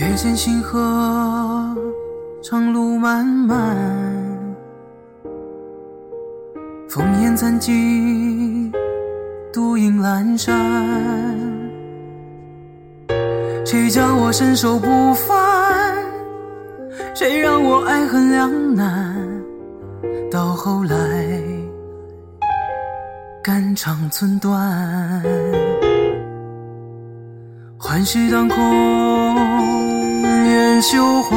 月见星河，长路漫漫，烽烟残尽，独影阑珊。谁叫我身手不凡？谁让我爱恨两难？到后来，肝肠寸断。幻世当空，愿休怀。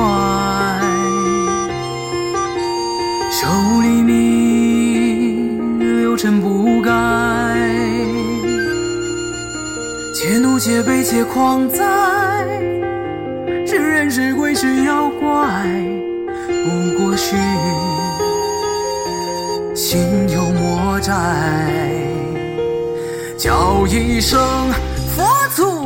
手无黎明，六尘不改。且怒且悲且狂哉，是人是鬼是妖怪，不过是心有魔债。叫一声佛祖。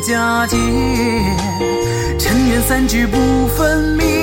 佳节，尘缘散聚不分明。